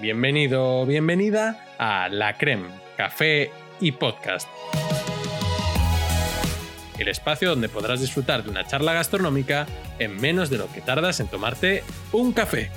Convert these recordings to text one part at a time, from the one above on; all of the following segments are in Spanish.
Bienvenido o bienvenida a La Creme, Café y Podcast. El espacio donde podrás disfrutar de una charla gastronómica en menos de lo que tardas en tomarte un café.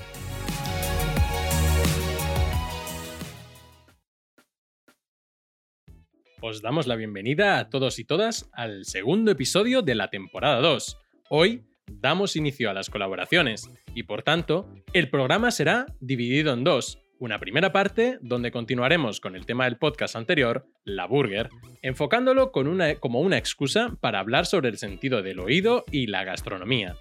Os damos la bienvenida a todos y todas al segundo episodio de la temporada 2. Hoy damos inicio a las colaboraciones y por tanto el programa será dividido en dos. Una primera parte donde continuaremos con el tema del podcast anterior, la burger, enfocándolo como una excusa para hablar sobre el sentido del oído y la gastronomía.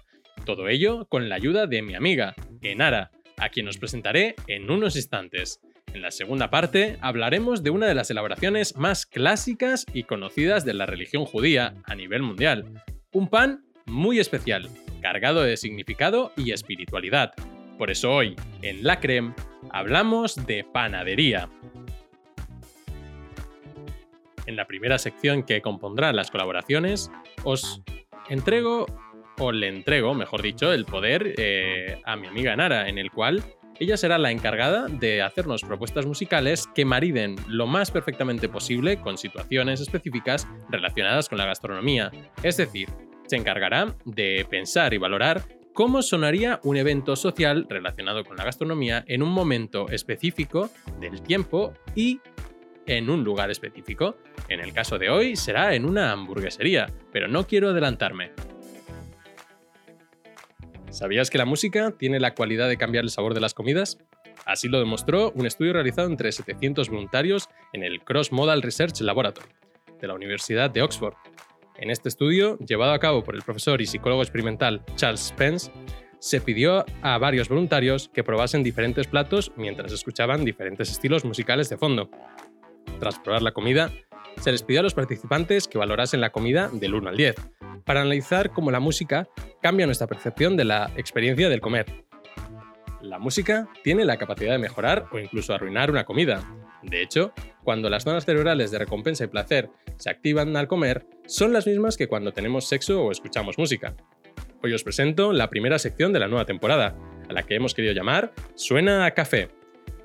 Todo ello con la ayuda de mi amiga, Enara, a quien os presentaré en unos instantes. En la segunda parte hablaremos de una de las elaboraciones más clásicas y conocidas de la religión judía a nivel mundial. Un pan muy especial, cargado de significado y espiritualidad. Por eso hoy, en La Creme, hablamos de panadería. En la primera sección que compondrá las colaboraciones, os entrego, o le entrego, mejor dicho, el poder eh, a mi amiga Nara, en el cual ella será la encargada de hacernos propuestas musicales que mariden lo más perfectamente posible con situaciones específicas relacionadas con la gastronomía. Es decir, se encargará de pensar y valorar cómo sonaría un evento social relacionado con la gastronomía en un momento específico del tiempo y en un lugar específico. En el caso de hoy será en una hamburguesería, pero no quiero adelantarme. ¿Sabías que la música tiene la cualidad de cambiar el sabor de las comidas? Así lo demostró un estudio realizado entre 700 voluntarios en el Cross Modal Research Laboratory de la Universidad de Oxford. En este estudio, llevado a cabo por el profesor y psicólogo experimental Charles Spence, se pidió a varios voluntarios que probasen diferentes platos mientras escuchaban diferentes estilos musicales de fondo. Tras probar la comida, se les pidió a los participantes que valorasen la comida del 1 al 10, para analizar cómo la música cambia nuestra percepción de la experiencia del comer. La música tiene la capacidad de mejorar o incluso arruinar una comida. De hecho, cuando las zonas cerebrales de recompensa y placer se activan al comer, son las mismas que cuando tenemos sexo o escuchamos música. Hoy os presento la primera sección de la nueva temporada, a la que hemos querido llamar Suena a Café,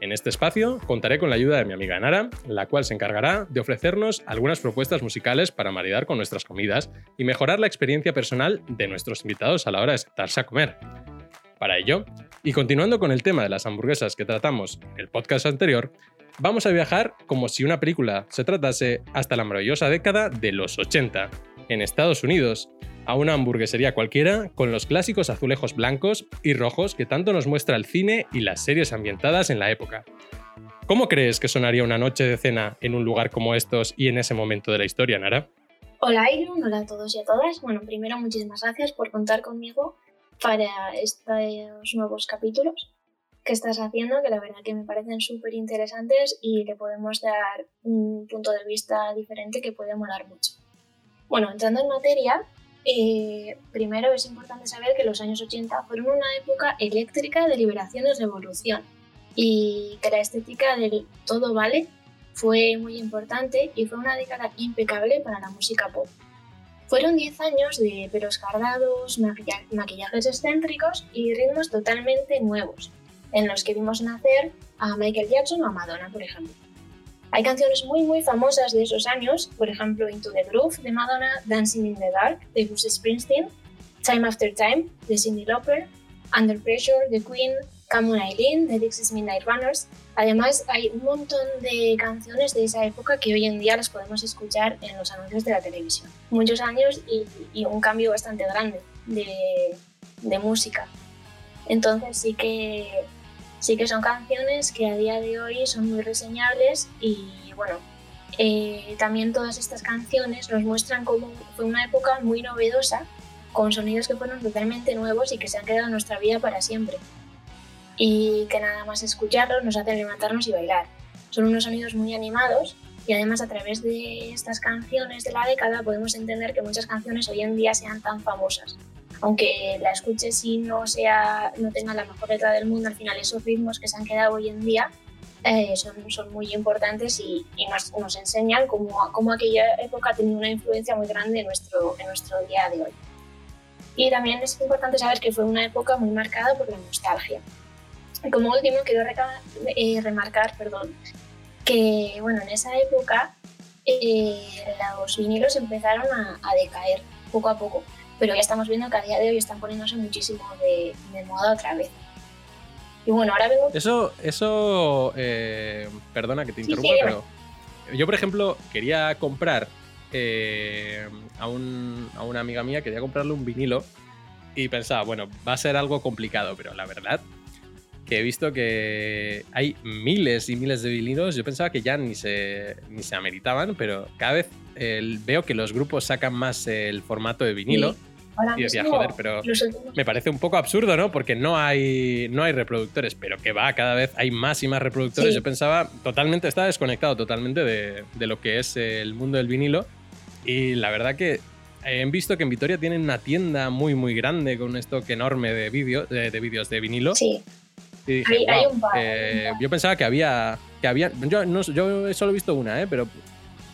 en este espacio contaré con la ayuda de mi amiga Nara, la cual se encargará de ofrecernos algunas propuestas musicales para maridar con nuestras comidas y mejorar la experiencia personal de nuestros invitados a la hora de sentarse a comer. Para ello, y continuando con el tema de las hamburguesas que tratamos en el podcast anterior, vamos a viajar como si una película se tratase hasta la maravillosa década de los 80, en Estados Unidos, a una hamburguesería cualquiera con los clásicos azulejos blancos y rojos que tanto nos muestra el cine y las series ambientadas en la época. ¿Cómo crees que sonaría una noche de cena en un lugar como estos y en ese momento de la historia, Nara? Hola Iron, hola a todos y a todas. Bueno, primero muchísimas gracias por contar conmigo para estos nuevos capítulos que estás haciendo, que la verdad que me parecen súper interesantes y que podemos dar un punto de vista diferente que puede molar mucho. Bueno, entrando en materia, eh, primero es importante saber que los años 80 fueron una época eléctrica de liberación y revolución y que la estética del todo vale fue muy importante y fue una década impecable para la música pop. Fueron 10 años de pelos cargados, maquillajes excéntricos y ritmos totalmente nuevos, en los que vimos nacer a Michael Jackson o a Madonna, por ejemplo. Hay canciones muy muy famosas de esos años, por ejemplo Into the Groove de Madonna, Dancing in the Dark de Bruce Springsteen, Time After Time de Cyndi Lauper, Under Pressure de Queen, Come On Eileen de Dixie's Midnight Runners. Además hay un montón de canciones de esa época que hoy en día las podemos escuchar en los anuncios de la televisión. Muchos años y, un cambio bastante grande de, de música. Entonces sí que sí que son canciones que a día de hoy son muy reseñables y bueno, eh, también todas estas canciones nos muestran cómo fue una época muy novedosa, con sonidos que fueron totalmente nuevos y que se han quedado en nuestra vida para siempre. Y que nada más escucharlos nos hacen levantarnos y bailar. Son unos sonidos muy animados y además a través de estas canciones de la década podemos entender que muchas canciones hoy en día sean tan famosas aunque la escuches y no, sea, no tenga la mejor letra del mundo, al final esos ritmos que se han quedado hoy en día eh, son, son, muy importantes y, nos, nos, enseñan cómo, cómo, aquella época ha tenido una influencia muy grande en nuestro, en nuestro día de hoy. Y también es importante saber que fue una época muy marcada por la nostalgia. como último, quiero eh, remarcar perdón, que bueno, en esa época eh, los vinilos empezaron a, decaer poco a poco, pero ya estamos viendo que a día de hoy están poniéndose muchísimo de, moda otra vez. Y bueno, ahora. Eso, eso eh, perdona que te interrumpa, pero yo, por ejemplo, quería comprar a, a una amiga mía, quería comprarle un vinilo y pensaba, bueno, va a ser algo complicado, pero la verdad que he visto que hay miles y miles de vinilos. Yo pensaba que ya ni se, ni se ameritaban, pero cada vez veo que los grupos sacan más el formato de vinilo. Y decía, joder, pero me parece un poco absurdo, ¿no? Porque no hay, no hay reproductores, pero que va, cada vez hay más y más reproductores. Yo pensaba, totalmente, estaba desconectado totalmente de, de lo que es el mundo del vinilo. Y la verdad que he visto que en Vitoria tienen una tienda muy, muy grande con un stock enorme de vídeos de, de, vídeos de vinilo. Sí. Y dije, hay, un eh, Yo pensaba que había. Que había yo, no, yo solo he visto una, ¿eh? pero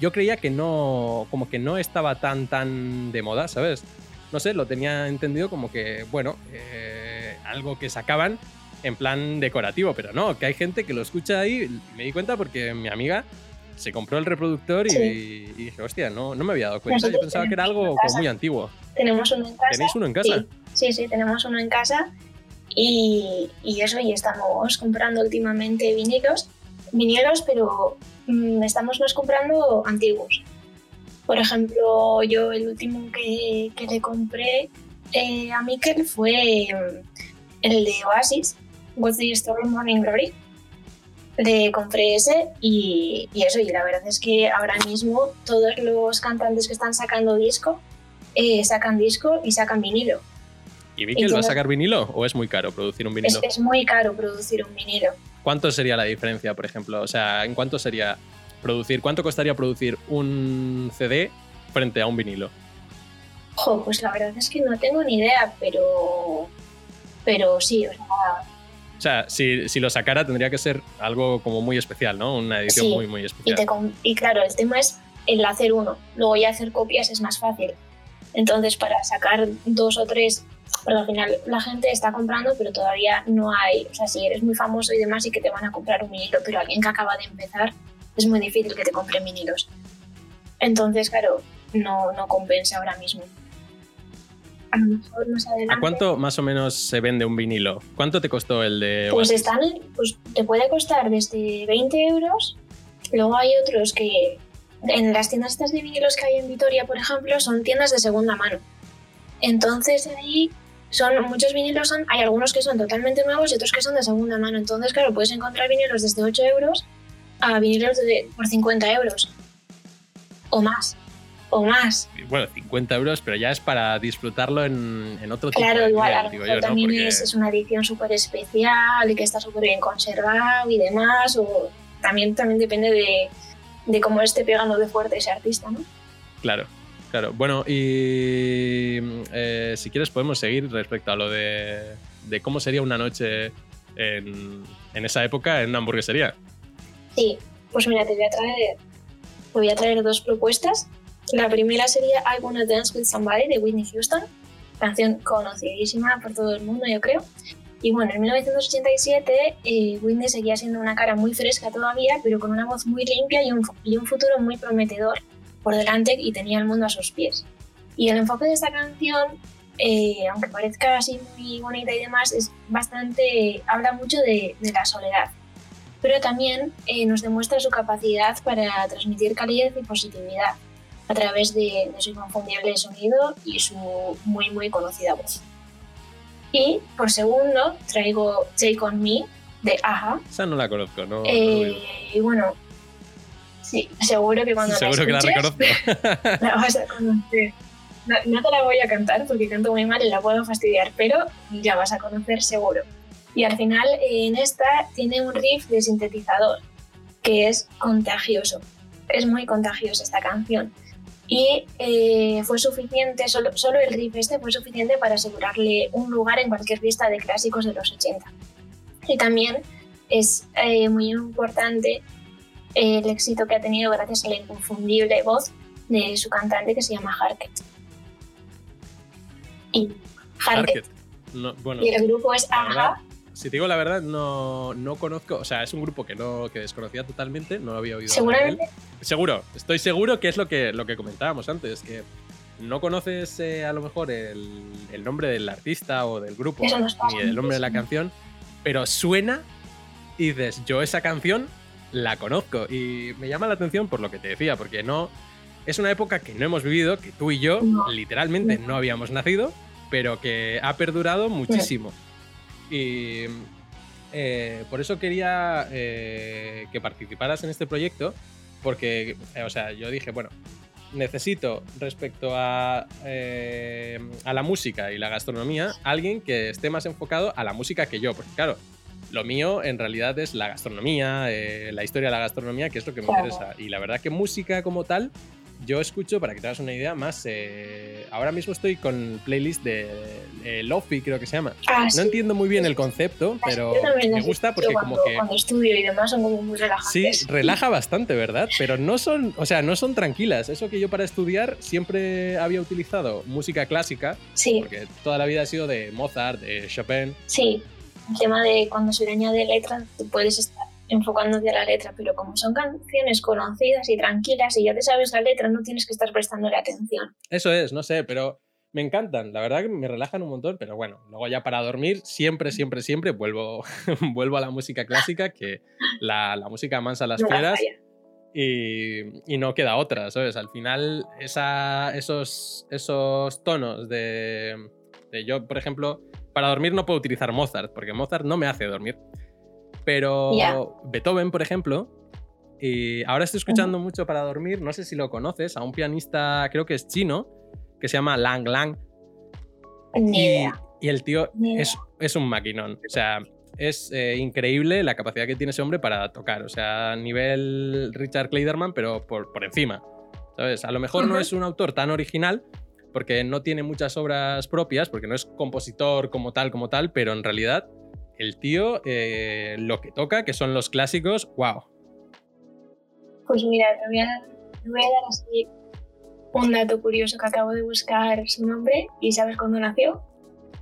yo creía que no. Como que no estaba tan, tan de moda, ¿sabes? No sé, lo tenía entendido como que, bueno, eh, algo que sacaban en plan decorativo, pero no, que hay gente que lo escucha ahí. Me di cuenta porque mi amiga se compró el reproductor y, dije, hostia, no, no me había dado cuenta. Yo pensaba que era algo muy antiguo. Tenemos uno en casa. ¿Tenéis uno en casa? Sí, sí, tenemos uno en casa. Y, eso, y estamos comprando últimamente vinilos, vinilos, pero mm, estamos más comprando antiguos. Por ejemplo, yo el último que, que le compré eh, a Mikel fue mm, el de Oasis, What's the Story Morning Glory le compré ese y, eso, y la verdad es que ahora mismo todos los cantantes que están sacando disco, eh, sacan disco y sacan vinilo. ¿Y Mikel va a sacar vinilo o es muy caro producir un vinilo? Es, muy caro producir un vinilo. ¿Cuánto sería la diferencia, por ejemplo? O sea, ¿en cuánto sería producir, cuánto costaría producir un CD frente a un vinilo? pues la verdad es que no tengo ni idea, pero, pero sí, o sea, o sea, si, si, lo sacara tendría que ser algo como muy especial, ¿no? Una edición muy, muy especial. Y, claro, el tema es el hacer uno. Luego ya hacer copias es más fácil. Entonces, para sacar dos o tres, porque al final la gente está comprando, pero todavía no hay. O sea, si eres muy famoso y demás, y que te van a comprar un vinilo, pero alguien que acaba de empezar, es muy difícil que te compre vinilos. Entonces, claro, no, no compensa ahora mismo a lo mejor más adelante. ¿A cuánto más o menos se vende un vinilo? ¿Cuánto te costó el de Pues están, pues te puede costar desde 20 euros. Luego hay otros que en las tiendas estas de vinilos que hay en Vitoria, por ejemplo, son tiendas de segunda mano. Entonces ahí son muchos vinilos, son, hay algunos que son totalmente nuevos y otros que son de segunda mano. Entonces, claro, puedes encontrar vinilos desde 8 euros a vinilos de, por 50 euros o más o más. Bueno, 50 euros, pero ya es para disfrutarlo en, en otro tipo claro, igual, también es, una edición súper especial y que está súper bien conservado y demás, o también, también depende de, de cómo esté pegando de fuerte ese artista, ¿no? Claro, claro. Bueno, y eh, si quieres podemos seguir respecto a lo de, de cómo sería una noche en, en, esa época en una hamburguesería. Sí, pues mira, te voy a traer, voy a traer dos propuestas la primera sería I Wanna Dance With Somebody de Whitney Houston, canción conocidísima por todo el mundo, yo creo. Y bueno, en 1987 eh, Whitney seguía siendo una cara muy fresca todavía, pero con una voz muy limpia y un, y un futuro muy prometedor por delante y tenía el mundo a sus pies. Y el enfoque de esta canción, eh, aunque parezca así muy bonita y demás, es bastante, habla mucho de, de la soledad, pero también eh, nos demuestra su capacidad para transmitir calidez y positividad a través de, su inconfundible sonido y su muy muy conocida voz. Y por segundo traigo Take On Me de Aja. Esa no la conozco, ¿no? Eh, y bueno, sí, seguro que cuando seguro la que la reconozco. la vas a conocer. No, te la voy a cantar porque canto muy mal y la puedo fastidiar, pero ya vas a conocer seguro. Y al final en esta tiene un riff de sintetizador que es contagioso. Es muy contagiosa esta canción y eh, fue suficiente, solo, solo el riff este fue suficiente para asegurarle un lugar en cualquier fiesta de clásicos de los 80. Y también es eh, muy importante el éxito que ha tenido gracias a la inconfundible voz de su cantante que se llama Harket. Y Harket. y el grupo es Aja si te digo la verdad, no, no conozco, o sea, es un grupo que no que desconocía totalmente, no lo había oído. Seguramente. Seguro, estoy seguro que es lo que, lo que comentábamos antes, que no conoces eh, a lo mejor el, el, nombre del artista o del grupo, ni el nombre de la canción, pero suena y dices, yo esa canción la conozco. Y me llama la atención por lo que te decía, porque no. Es una época que no hemos vivido, que tú y yo literalmente no. habíamos nacido, pero que ha perdurado muchísimo. Y eh, por eso quería eh, que participaras en este proyecto, porque, o sea, yo dije, bueno, necesito respecto a, eh, a la música y la gastronomía, alguien que esté más enfocado a la música que yo, porque claro, lo mío en realidad es la gastronomía, eh, la historia de la gastronomía, que es lo que me interesa. Y la verdad que música como tal, yo escucho, para que te hagas una idea, más. Eh, ahora mismo estoy con playlist de eh, Lofi, creo que se llama. Ah, no entiendo muy bien el concepto, pero me gusta porque como que. Cuando estudio y demás son como muy relajantes. Sí, relaja bastante, ¿verdad? Pero no son, o sea, no son tranquilas. Eso que yo para estudiar siempre había utilizado música clásica. Sí. Porque toda la vida ha sido de Mozart, de Chopin. Sí el tema de cuando se le añade letra, tú puedes estar enfocándote a la letra, pero como son canciones conocidas y tranquilas y ya te sabes la letra, no tienes que estar prestándole atención. Eso es, no sé, pero me encantan, la verdad que me relajan un montón, pero bueno, luego ya para dormir siempre, siempre, siempre vuelvo, vuelvo a la música clásica, que la, la música mansa las fieras. Y, y, no queda otra, ¿sabes? Al final, esa, esos, esos tonos de, de yo, por ejemplo, para dormir no puedo utilizar Mozart, porque Mozart no me hace dormir. Pero Beethoven, por ejemplo, y ahora estoy escuchando mucho para dormir, no sé si lo conoces, a un pianista, creo que es chino, que se llama Lang Lang. Y, y, el tío es, es, un maquinón. O sea, es eh, increíble la capacidad que tiene ese hombre para tocar. O sea, nivel Richard Kleiderman, pero por, por encima. ¿Sabes? A lo mejor no es un autor tan original, porque no tiene muchas obras propias, porque no es compositor como tal, como tal, pero en realidad el tío eh, lo que toca, que son los clásicos, wow. Pues mira, te voy, a, dar así un dato curioso que acabo de buscar su nombre y ¿sabes cuándo nació?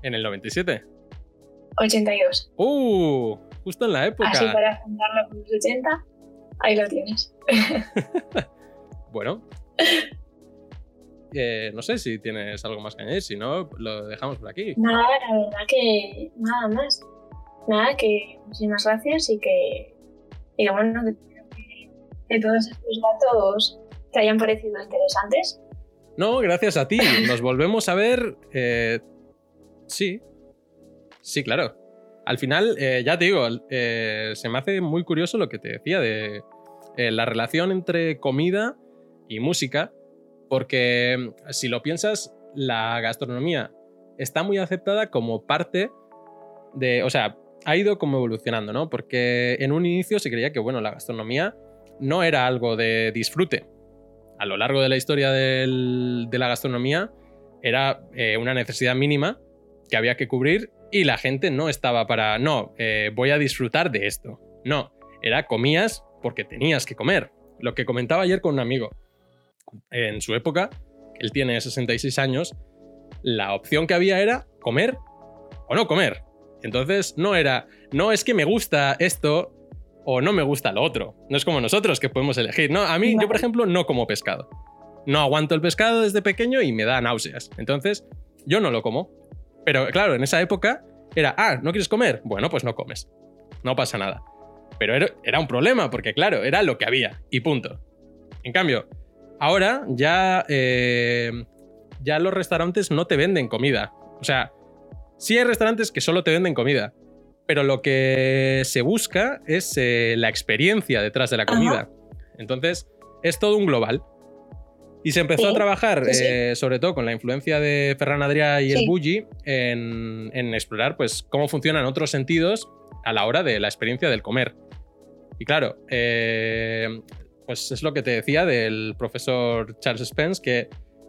En el 97. 82. ¡Uh! Justo en la época. Así para juntarlo con los 80, ahí lo tienes. bueno, eh, no sé si tienes algo más que añadir, si no, lo dejamos por aquí. Nada, la verdad que nada más. Nada, que muchísimas gracias y que, y bueno, que, que todos estos datos te hayan parecido interesantes. No, gracias a ti. Nos volvemos a ver. Eh, sí. Sí, claro. Al final, eh, ya te digo, se me hace muy curioso lo que te decía de la relación entre comida y música porque mm, si lo piensas, la gastronomía está muy aceptada como parte de, o sea, ha ido como evolucionando, ¿no? Porque en un inicio se creía que, bueno, la gastronomía no era algo de disfrute. A lo largo de la historia de la gastronomía era eh, una necesidad mínima que había que cubrir y la gente no estaba para, no, eh, voy a disfrutar de esto. No, era comías porque tenías que comer. Lo que comentaba ayer con un amigo en su época, él tiene 66 años, la opción que había era comer o no comer. Entonces no era, no es que me gusta esto o no me gusta lo otro. No es como nosotros que podemos elegir. No, a mí, yo por ejemplo, no como pescado. No aguanto el pescado desde pequeño y me da náuseas. Entonces, yo no lo como. Pero claro, en esa época era, ah, ¿no quieres comer? Bueno, pues no comes. No pasa nada. Pero era, un problema, porque claro, era lo que había. Y punto. En cambio, ahora ya, eh, ya los restaurantes no te venden comida. O sea, sí hay restaurantes que solo te venden comida, pero lo que se busca es eh, la experiencia detrás de la comida. Entonces, es todo un global. Y se empezó a trabajar, eh, sobre todo con la influencia de Ferran Adrià y el Bulli, en, en, explorar pues, cómo funcionan otros sentidos a la hora de la experiencia del comer. Y claro, pues es lo que te decía del profesor Charles Spence, que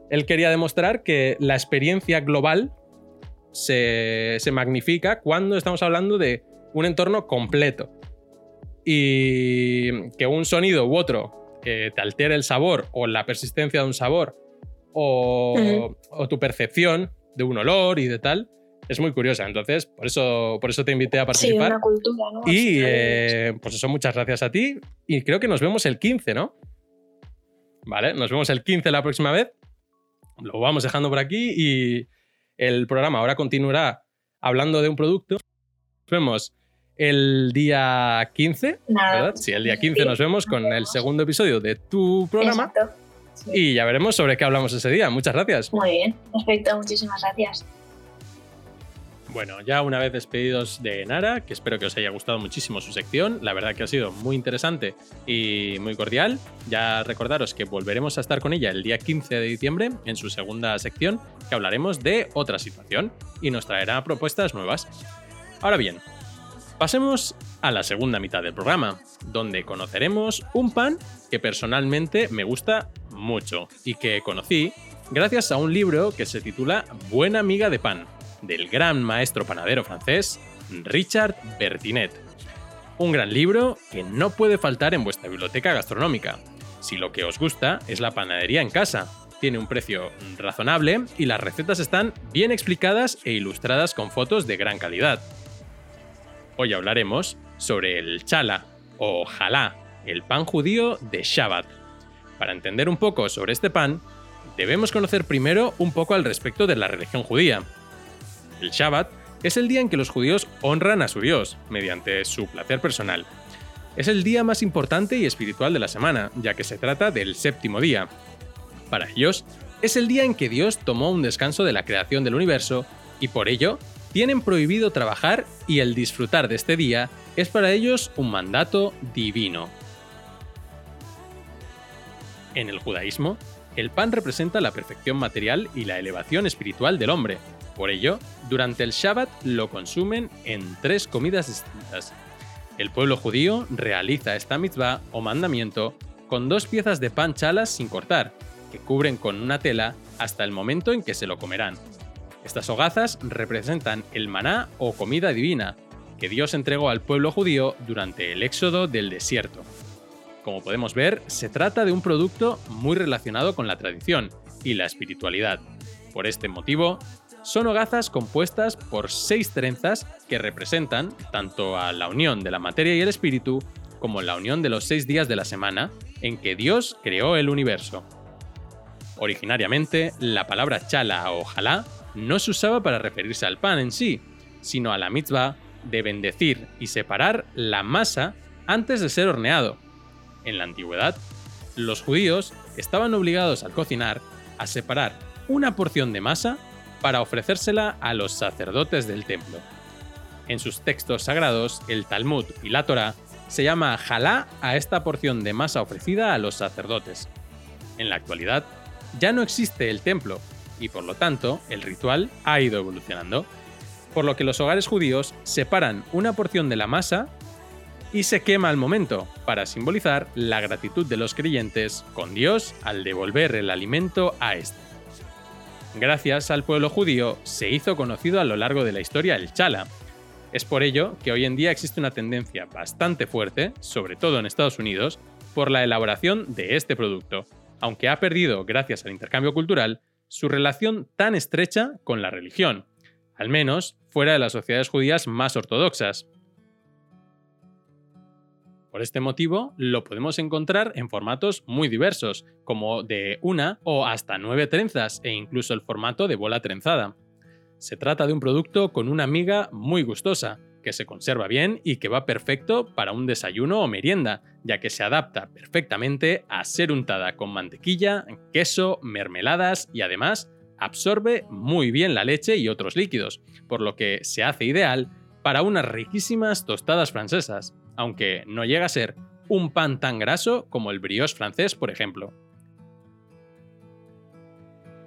él quería demostrar que la experiencia global se, magnifica cuando estamos hablando de un entorno completo. Y que un sonido u otro que te altere el sabor o la persistencia de un sabor o, o tu percepción de un olor y de tal, es muy curiosa. Entonces, por eso, por eso te invité a participar. Sí, una cultura, ¿no? Y eh, pues eso, muchas gracias a ti. Y creo que nos vemos el 15, ¿no? Vale, nos vemos el 15 la próxima vez. Lo vamos dejando por aquí y el programa ahora continuará hablando de un producto. Nos vemos el día 15, ¿verdad? Sí, el día 15 nos vemos con el segundo episodio de tu programa. Exacto. Y ya veremos sobre qué hablamos ese día. Muchas gracias. Muy bien, perfecto, muchísimas gracias. Bueno, ya una vez despedidos de Nara, que espero que os haya gustado muchísimo su sección, la verdad que ha sido muy interesante y muy cordial. Ya recordaros que volveremos a estar con ella el día 15 de diciembre en su segunda sección, que hablaremos de otra situación y nos traerá propuestas nuevas. Ahora bien, pasemos a la segunda mitad del programa, donde conoceremos un pan que personalmente me gusta mucho y que conocí gracias a un libro que se titula Buena amiga de pan del gran maestro panadero francés Richard Bertinet. Un gran libro que no puede faltar en vuestra biblioteca gastronómica, si lo que os gusta es la panadería en casa. Tiene un precio razonable y las recetas están bien explicadas e ilustradas con fotos de gran calidad. Hoy hablaremos sobre el chala o jalá, el pan judío de Shabbat. Para entender un poco sobre este pan, debemos conocer primero un poco al respecto de la religión judía, el Shabbat es el día en que los judíos honran a su Dios, mediante su placer personal. Es el día más importante y espiritual de la semana, ya que se trata del séptimo día. Para ellos, es el día en que Dios tomó un descanso de la creación del universo y por ello tienen prohibido trabajar y el disfrutar de este día es para ellos un mandato divino. En el judaísmo, el pan representa la perfección material y la elevación espiritual del hombre, por ello, durante el Shabbat lo consumen en tres comidas distintas. El pueblo judío realiza esta mitzvah o mandamiento con dos piezas de pan chalas sin cortar, que cubren con una tela hasta el momento en que se lo comerán. Estas hogazas representan el maná o comida divina, que Dios entregó al pueblo judío durante el éxodo del desierto. Como podemos ver, se trata de un producto muy relacionado con la tradición y la espiritualidad. Por este motivo, son hogazas compuestas por seis trenzas que representan tanto a la unión de la materia y el espíritu como la unión de los seis días de la semana en que Dios creó el universo. Originariamente, la palabra chala o jalá no se usaba para referirse al pan en sí, sino a la mitzvah de bendecir y separar la masa antes de ser horneado. En la antigüedad, los judíos estaban obligados al cocinar a separar una porción de masa para ofrecérsela a los sacerdotes del templo. En sus textos sagrados, el Talmud y la Torah, se llama jalá a esta porción de masa ofrecida a los sacerdotes. En la actualidad, ya no existe el templo y por lo tanto el ritual ha ido evolucionando, por lo que los hogares judíos separan una porción de la masa y se quema al momento, para simbolizar la gratitud de los creyentes con Dios al devolver el alimento a este. Gracias al pueblo judío se hizo conocido a lo largo de la historia el chala. Es por ello que hoy en día existe una tendencia bastante fuerte, sobre todo en Estados Unidos, por la elaboración de este producto, aunque ha perdido, gracias al intercambio cultural, su relación tan estrecha con la religión, al menos fuera de las sociedades judías más ortodoxas, por este motivo, lo podemos encontrar en formatos muy diversos, como de una o hasta nueve trenzas e incluso el formato de bola trenzada. Se trata de un producto con una miga muy gustosa, que se conserva bien y que va perfecto para un desayuno o merienda, ya que se adapta perfectamente a ser untada con mantequilla, queso, mermeladas y además absorbe muy bien la leche y otros líquidos, por lo que se hace ideal para unas riquísimas tostadas francesas, aunque no llega a ser un pan tan graso como el brioche francés, por ejemplo.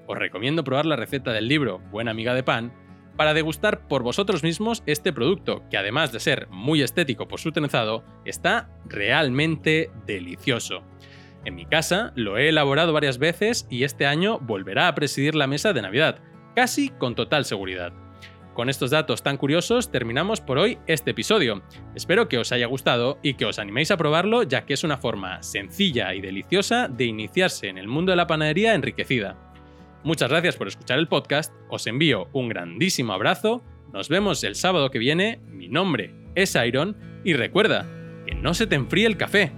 Os recomiendo probar la receta del libro Buena amiga de pan para degustar por vosotros mismos este producto, que además de ser muy estético por su trenzado, está realmente delicioso. En mi casa lo he elaborado varias veces y este año volverá a presidir la mesa de Navidad, casi con total seguridad. Con estos datos tan curiosos terminamos por hoy este episodio. Espero que os haya gustado y que os animéis a probarlo ya que es una forma sencilla y deliciosa de iniciarse en el mundo de la panadería enriquecida. Muchas gracias por escuchar el podcast, os envío un grandísimo abrazo Nos vemos el sábado que viene, mi nombre es Iron y recuerda que no se te enfríe el café.